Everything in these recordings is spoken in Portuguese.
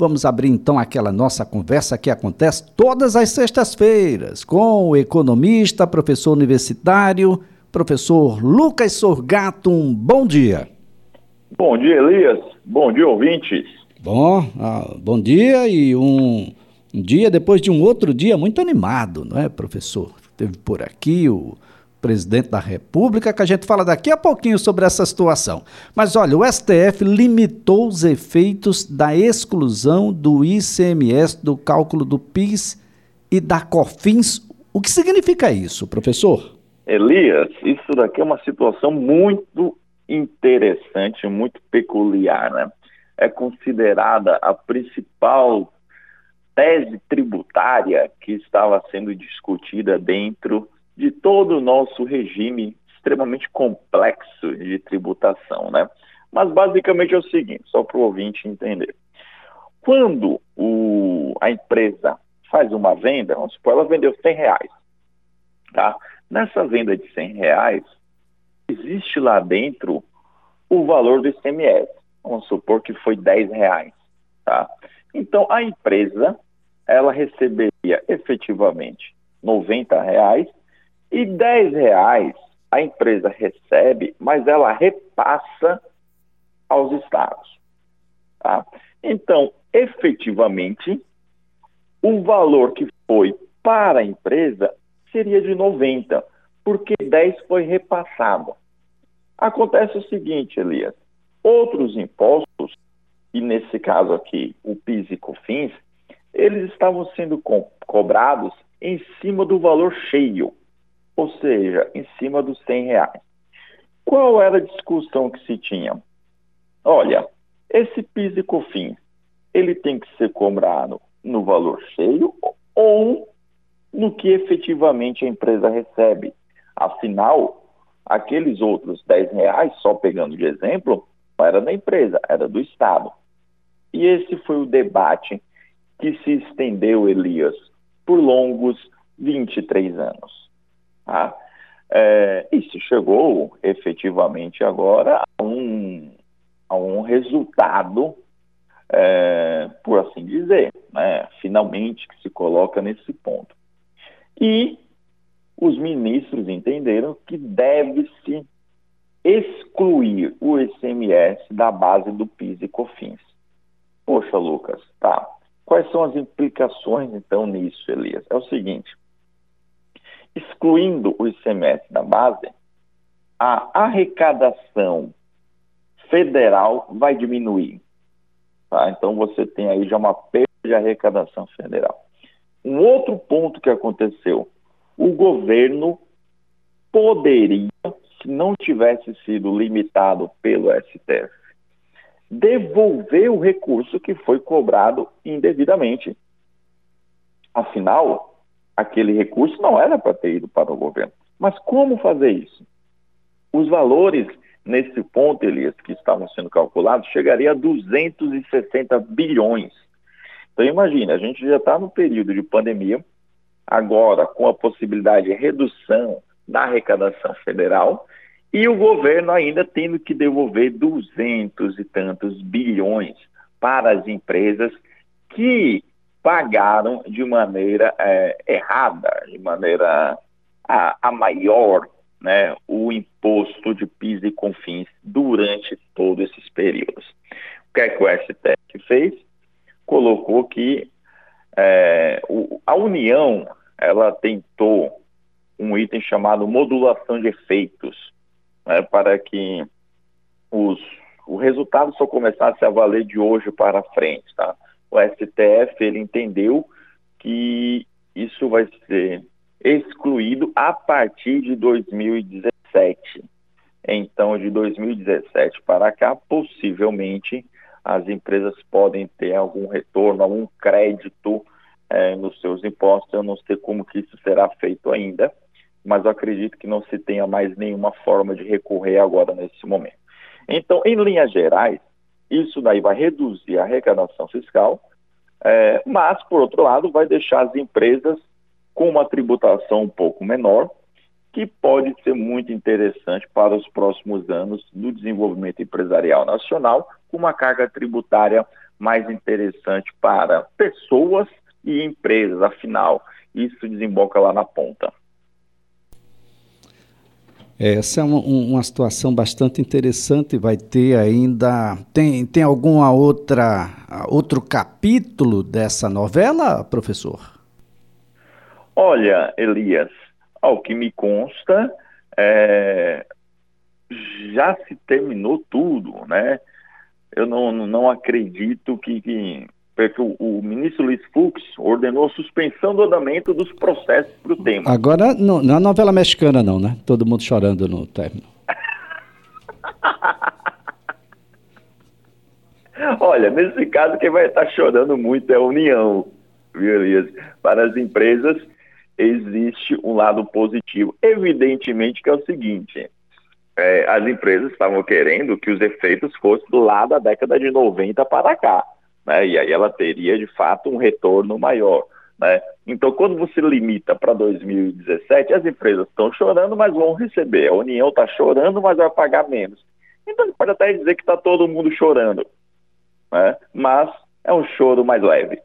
Vamos abrir então aquela nossa conversa que acontece todas as sextas-feiras com o economista, professor universitário, professor Lucas Sorgato. Um bom dia. Bom dia, Elias. Bom dia, ouvintes. Bom, ah, bom dia e um, um dia depois de um outro dia muito animado, não é, professor? Teve por aqui o presidente da República, que a gente fala daqui a pouquinho sobre essa situação. Mas olha, o STF limitou os efeitos da exclusão do ICMS do cálculo do PIS e da COFINS. O que significa isso, professor? Elias, isso daqui é uma situação muito interessante, muito peculiar, né? É considerada a principal tese tributária que estava sendo discutida dentro de todo o nosso regime extremamente complexo de tributação, né? Mas basicamente é o seguinte, só para o ouvinte entender. Quando o, a empresa faz uma venda, vamos supor, ela vendeu 100 reais, tá? Nessa venda de 100 reais, existe lá dentro o valor do ICMS. Vamos supor que foi 10 reais, tá? Então, a empresa, ela receberia efetivamente 90 reais e 10 reais a empresa recebe, mas ela repassa aos estados. Tá? Então, efetivamente, o valor que foi para a empresa seria de 90, porque 10 foi repassado. Acontece o seguinte, Elias, outros impostos, e nesse caso aqui o PIS e COFINS, eles estavam sendo co cobrados em cima do valor cheio ou seja, em cima dos 100 reais. Qual era a discussão que se tinha? Olha, esse PIS e COFINS, ele tem que ser cobrado no valor cheio ou no que efetivamente a empresa recebe. Afinal, aqueles outros 10 reais, só pegando de exemplo, não era da empresa, era do Estado. E esse foi o debate que se estendeu, Elias, por longos 23 anos. Tá? É, e se chegou efetivamente agora a um, a um resultado, é, por assim dizer, né? finalmente que se coloca nesse ponto. E os ministros entenderam que deve-se excluir o ICMS da base do PIS e COFINS. Poxa, Lucas, tá. Quais são as implicações então nisso, Elias? É o seguinte: excluindo o ICMS da base, a arrecadação federal vai diminuir. Tá? Então você tem aí já uma perda de arrecadação federal. Um outro ponto que aconteceu, o governo poderia, se não tivesse sido limitado pelo STF, devolver o recurso que foi cobrado indevidamente. Afinal, aquele recurso não era para ter ido para o governo. Mas como fazer isso? Os valores nesse ponto, Elias, que estavam sendo calculados, chegaria a 260 bilhões. Então imagine, a gente já está no período de pandemia, agora com a possibilidade de redução da arrecadação federal, e o governo ainda tendo que devolver duzentos e tantos bilhões para as empresas que pagaram de maneira é, errada, de maneira a, a, maior, né, o imposto de PIS e CONFINS durante todos esses períodos. O que é que o STF fez? Colocou que é, o, a União ela tentou um item chamado modulação de efeitos, né, para que os, o resultado só começasse a valer de hoje para frente, tá? O STF ele entendeu que isso vai ser excluído a partir de 2017. Então, de 2017 para cá, possivelmente as empresas podem ter algum retorno, algum crédito é, nos seus impostos. Eu não sei como que isso será feito ainda, mas eu acredito que não se tenha mais nenhuma forma de recorrer agora nesse momento. Então, em linhas gerais, isso daí vai reduzir a arrecadação fiscal, é, mas, por outro lado, vai deixar as empresas com uma tributação um pouco menor, que pode ser muito interessante para os próximos anos do desenvolvimento empresarial nacional, com uma carga tributária mais interessante para pessoas e empresas, afinal, isso desemboca lá na ponta. Essa é uma, uma situação bastante interessante. Vai ter ainda. Tem, tem alguma outra outro capítulo dessa novela, professor? Olha, Elias, ao que me consta, é, já se terminou tudo, né? Eu não, não acredito que, que porque o, o, ministro Luiz Fux ordenou a suspensão do andamento dos processos para o tema. Agora, não, não é novela mexicana não, né? Todo mundo chorando no término. Olha, nesse caso, quem vai estar chorando muito é a União, viu, Elias? Para as empresas, existe um lado positivo. Evidentemente que é o seguinte, é, as empresas estavam querendo que os efeitos fossem lá da década de 90 para cá né? E aí ela teria de fato um retorno maior. Né? Então, quando você limita para 2017, as empresas estão chorando, mas vão receber. A União está chorando, mas vai pagar menos. Então, pode até dizer que está todo mundo chorando, né? mas é um choro mais leve.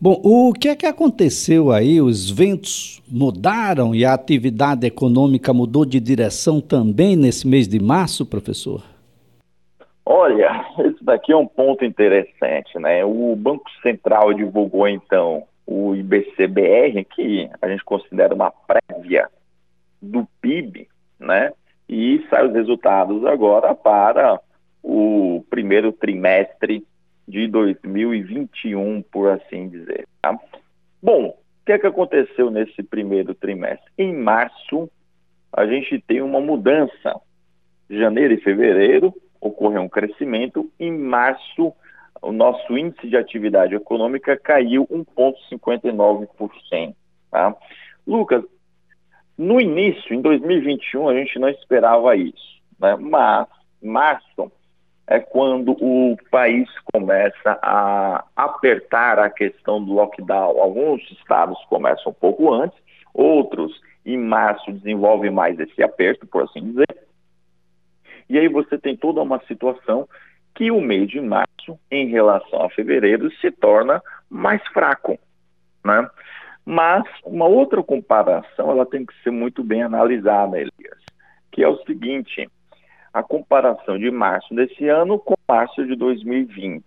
Bom, o que é que aconteceu aí? Os ventos mudaram e a atividade econômica mudou de direção também nesse mês de março, professor? Olha, esse daqui é um ponto interessante, né? O Banco Central divulgou então o IBCBR, que a gente considera uma prévia do PIB, né? E sai os resultados agora para o primeiro trimestre de 2021, por assim dizer. Tá? Bom, o que é que aconteceu nesse primeiro trimestre? Em março, a gente tem uma mudança. Janeiro e fevereiro, ocorreu um crescimento. Em março, o nosso índice de atividade econômica caiu 1,59%. Tá? Lucas, no início, em 2021, a gente não esperava isso, né? mas março é quando o país começa a apertar a questão do lockdown. Alguns estados começam um pouco antes, outros em março desenvolvem mais esse aperto, por assim dizer. E aí você tem toda uma situação que o mês de março, em relação a fevereiro, se torna mais fraco, né? Mas uma outra comparação, ela tem que ser muito bem analisada, Elias, que é o seguinte, a comparação de março desse ano com março de 2020.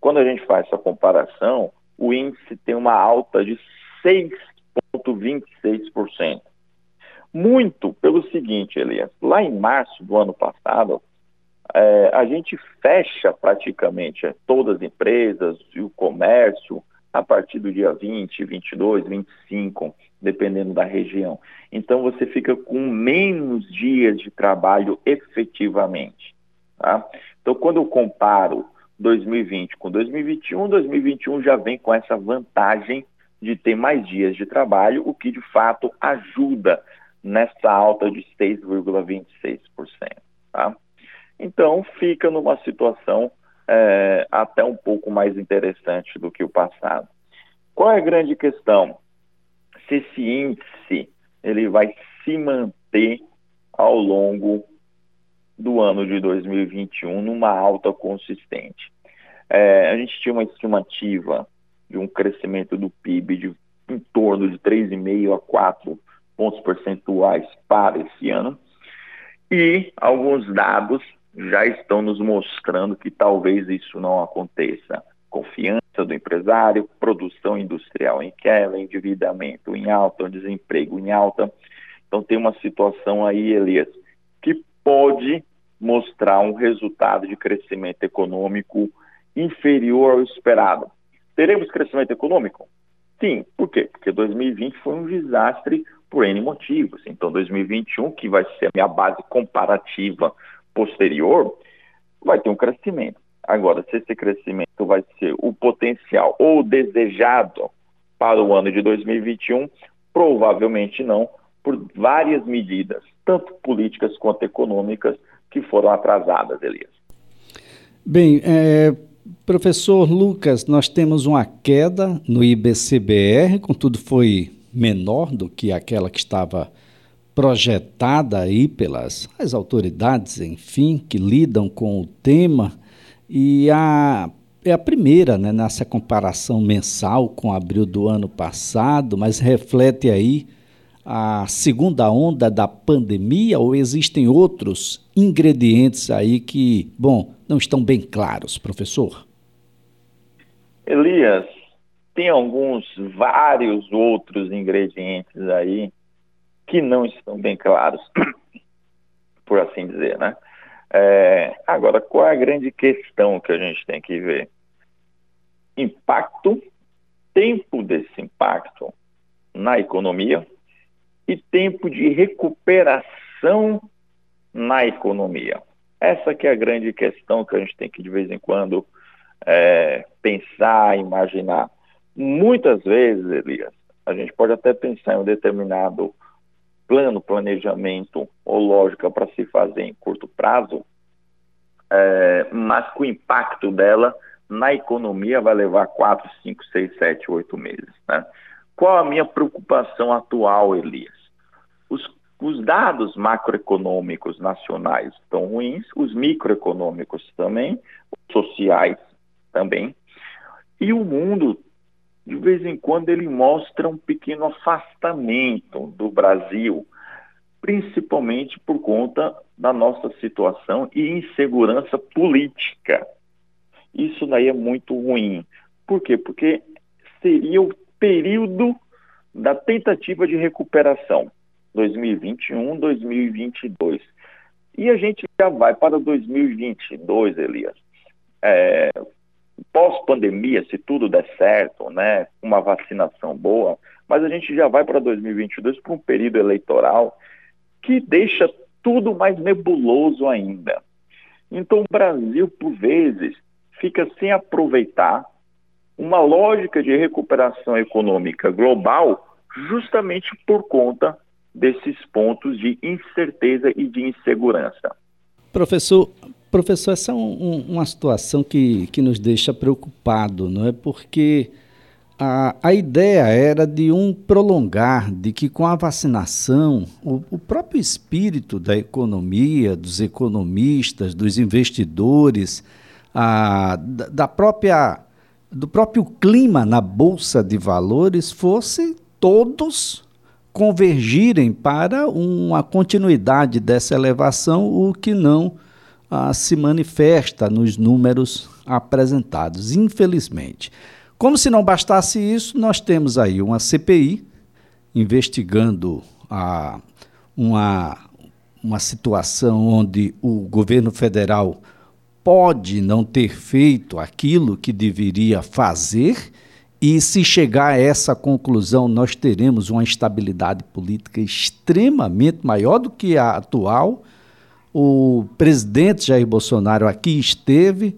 Quando a gente faz essa comparação, o índice tem uma alta de 6,26%. Muito pelo seguinte, Elias, lá em março do ano passado, é, a gente fecha praticamente é, todas as empresas e o comércio a partir do dia 20, 22, 25, dependendo da região. Então você fica com menos dias de trabalho efetivamente. Tá? Então quando eu comparo 2020 com 2021, 2021 já vem com essa vantagem de ter mais dias de trabalho, o que de fato ajuda nessa alta de 6,26%. Tá? Então, fica numa situação é, até um pouco mais interessante do que o passado. Qual é a grande questão? Se esse índice ele vai se manter ao longo do ano de 2021 numa alta consistente. É, a gente tinha uma estimativa de um crescimento do PIB de em torno de 3,5 a 4 pontos percentuais para esse ano. E alguns dados já estão nos mostrando que talvez isso não aconteça. Confiança do empresário, produção industrial em queda, endividamento em alta, desemprego em alta. Então tem uma situação aí, Elias, que pode mostrar um resultado de crescimento econômico inferior ao esperado. Teremos crescimento econômico? Sim. Por quê? Porque 2020 foi um desastre por N motivos. Então, 2021, que vai ser a minha base comparativa posterior, vai ter um crescimento. Agora, se esse crescimento vai ser o potencial ou desejado para o ano de 2021, provavelmente não, por várias medidas, tanto políticas quanto econômicas, que foram atrasadas, Elias. Bem, é, professor Lucas, nós temos uma queda no IBCBR, contudo foi menor do que aquela que estava projetada aí pelas as autoridades, enfim, que lidam com o tema. E a é a primeira né, nessa comparação mensal com abril do ano passado, mas reflete aí a segunda onda da pandemia ou existem outros ingredientes aí que, bom, não estão bem claros, professor? Elias, tem alguns, vários outros ingredientes aí que não estão bem claros, por assim dizer, né? É, agora, qual é a grande questão que a gente tem que ver? Impacto, tempo desse impacto na economia e tempo de recuperação na economia. Essa que é a grande questão que a gente tem que de vez em quando é, pensar, imaginar. Muitas vezes, Elias, a gente pode até pensar em um determinado plano, planejamento ou lógica para se fazer em curto prazo, é, mas que o impacto dela na economia vai levar 4, 5, 6, 7, 8 meses. Né? Qual a minha preocupação atual, Elias? Os, os dados macroeconômicos nacionais estão ruins, os microeconômicos também, sociais também, e o mundo de vez em quando ele mostra um pequeno afastamento do Brasil, principalmente por conta da nossa situação e insegurança política. Isso daí é muito ruim. Por quê? Porque seria o período da tentativa de recuperação, 2021, 2022. E a gente já vai para 2022, Elias. É, pós-pandemia, se tudo der certo, né, uma vacinação boa, mas a gente já vai para 2022 para um período eleitoral que deixa tudo mais nebuloso ainda. Então o Brasil, por vezes, fica sem aproveitar uma lógica de recuperação econômica global justamente por conta desses pontos de incerteza e de insegurança. Professor, Professor, essa é um, uma situação que, que nos deixa preocupado, não é? Porque a, a ideia era de um prolongar, de que com a vacinação, o, o próprio espírito da economia, dos economistas, dos investidores, a, da, da própria, do próprio clima na Bolsa de Valores fosse todos convergirem para uma continuidade dessa elevação, o que não ah, se manifesta nos números apresentados, infelizmente. Como se não bastasse isso, nós temos aí uma CPI investigando a, uma, uma situação onde o governo federal pode não ter feito aquilo que deveria fazer, e se chegar a essa conclusão, nós teremos uma instabilidade política extremamente maior do que a atual o presidente Jair Bolsonaro aqui esteve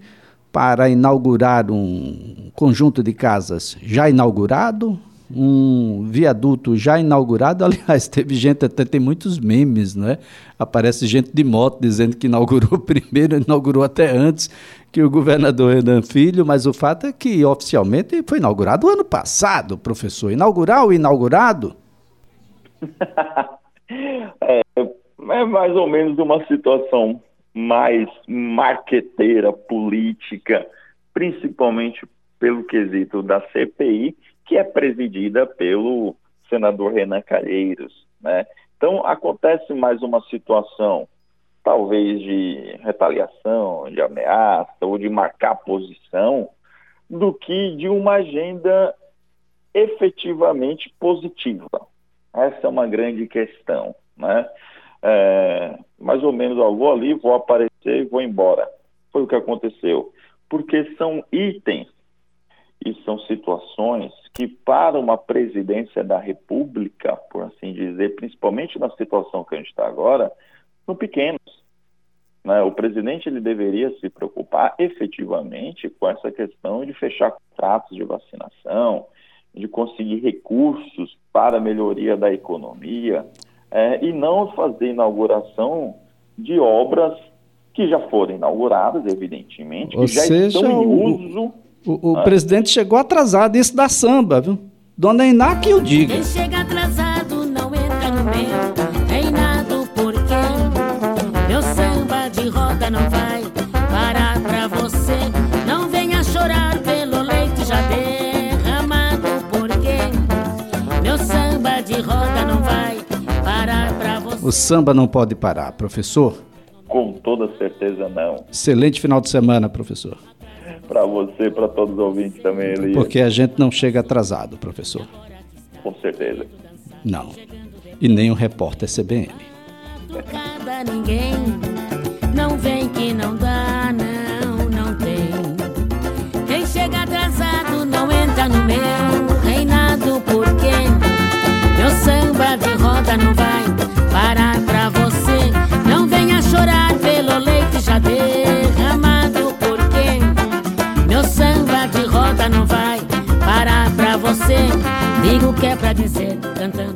para inaugurar um conjunto de casas já inaugurado, um viaduto já inaugurado. Aliás, teve gente, até tem muitos memes, né? Aparece gente de moto dizendo que inaugurou primeiro, inaugurou até antes que o governador Renan Filho, mas o fato é que oficialmente foi inaugurado ano passado, professor. Inaugurar o inaugurado? é, é mais ou menos uma situação mais marqueteira, política, principalmente pelo quesito da CPI, que é presidida pelo senador Renan Calheiros. Né? Então, acontece mais uma situação, talvez de retaliação, de ameaça ou de marcar posição, do que de uma agenda efetivamente positiva. Essa é uma grande questão. Né? É, mais ou menos, ó, vou ali, vou aparecer e vou embora. Foi o que aconteceu. Porque são itens e são situações que, para uma presidência da República, por assim dizer, principalmente na situação que a gente está agora, são pequenos. Né? O presidente ele deveria se preocupar efetivamente com essa questão de fechar contratos de vacinação, de conseguir recursos para a melhoria da economia, é, e não fazer inauguração de obras que já foram inauguradas, evidentemente, Ou que já seja, estão em uso. O, o, o né? presidente chegou atrasado, isso da samba, viu? Dona Iná que eu diga. Quem chega atrasado O samba não pode parar, professor? Com toda certeza não. Excelente final de semana, professor. Para você, para todos os ouvintes também, Elias. Porque a gente não chega atrasado, professor. Com certeza. Não. E nem o repórter CBN. Ninguém não vem que não dá, não, você. Digo que é pra dizer, cantando.